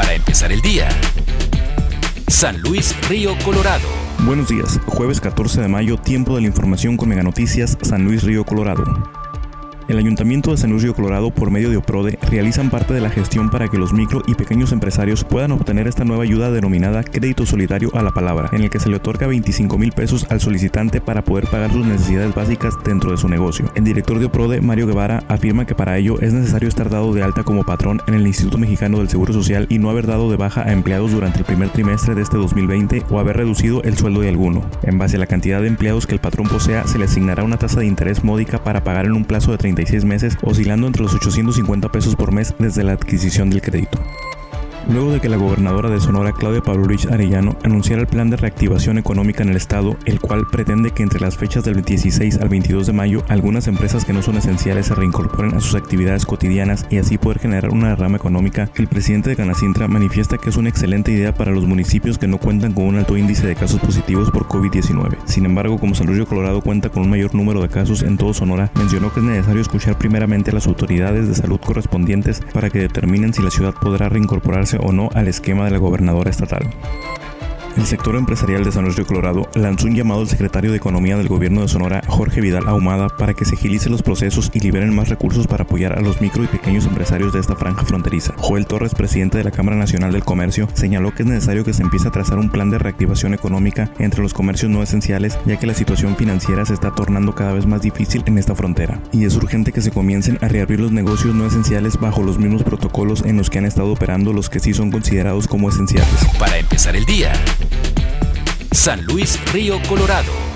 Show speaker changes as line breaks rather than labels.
Para empezar el día. San Luis Río Colorado.
Buenos días, jueves 14 de mayo, tiempo de la información con Mega Noticias, San Luis Río Colorado. El Ayuntamiento de San Luis Río Colorado, por medio de OPRODE, realizan parte de la gestión para que los micro y pequeños empresarios puedan obtener esta nueva ayuda denominada Crédito Solidario a la Palabra, en el que se le otorga 25 mil pesos al solicitante para poder pagar sus necesidades básicas dentro de su negocio. El director de OPRODE, Mario Guevara, afirma que para ello es necesario estar dado de alta como patrón en el Instituto Mexicano del Seguro Social y no haber dado de baja a empleados durante el primer trimestre de este 2020 o haber reducido el sueldo de alguno. En base a la cantidad de empleados que el patrón posea, se le asignará una tasa de interés módica para pagar en un plazo de 30 meses, oscilando entre los 850 pesos por mes desde la adquisición del crédito luego de que la gobernadora de Sonora, Claudia Pavlovich Arellano, anunciara el plan de reactivación económica en el estado, el cual pretende que entre las fechas del 16 al 22 de mayo algunas empresas que no son esenciales se reincorporen a sus actividades cotidianas y así poder generar una derrama económica, el presidente de Canacintra manifiesta que es una excelente idea para los municipios que no cuentan con un alto índice de casos positivos por COVID-19. Sin embargo, como San Luis Colorado cuenta con un mayor número de casos en todo Sonora, mencionó que es necesario escuchar primeramente a las autoridades de salud correspondientes para que determinen si la ciudad podrá reincorporarse o no al esquema de la gobernadora estatal. El sector empresarial de San Luis Río Colorado lanzó un llamado al secretario de Economía del gobierno de Sonora, Jorge Vidal Ahumada, para que se agilicen los procesos y liberen más recursos para apoyar a los micro y pequeños empresarios de esta franja fronteriza. Joel Torres, presidente de la Cámara Nacional del Comercio, señaló que es necesario que se empiece a trazar un plan de reactivación económica entre los comercios no esenciales, ya que la situación financiera se está tornando cada vez más difícil en esta frontera. Y es urgente que se comiencen a reabrir los negocios no esenciales bajo los mismos protocolos en los que han estado operando los que sí son considerados como esenciales.
Para empezar el día. San Luis Río Colorado.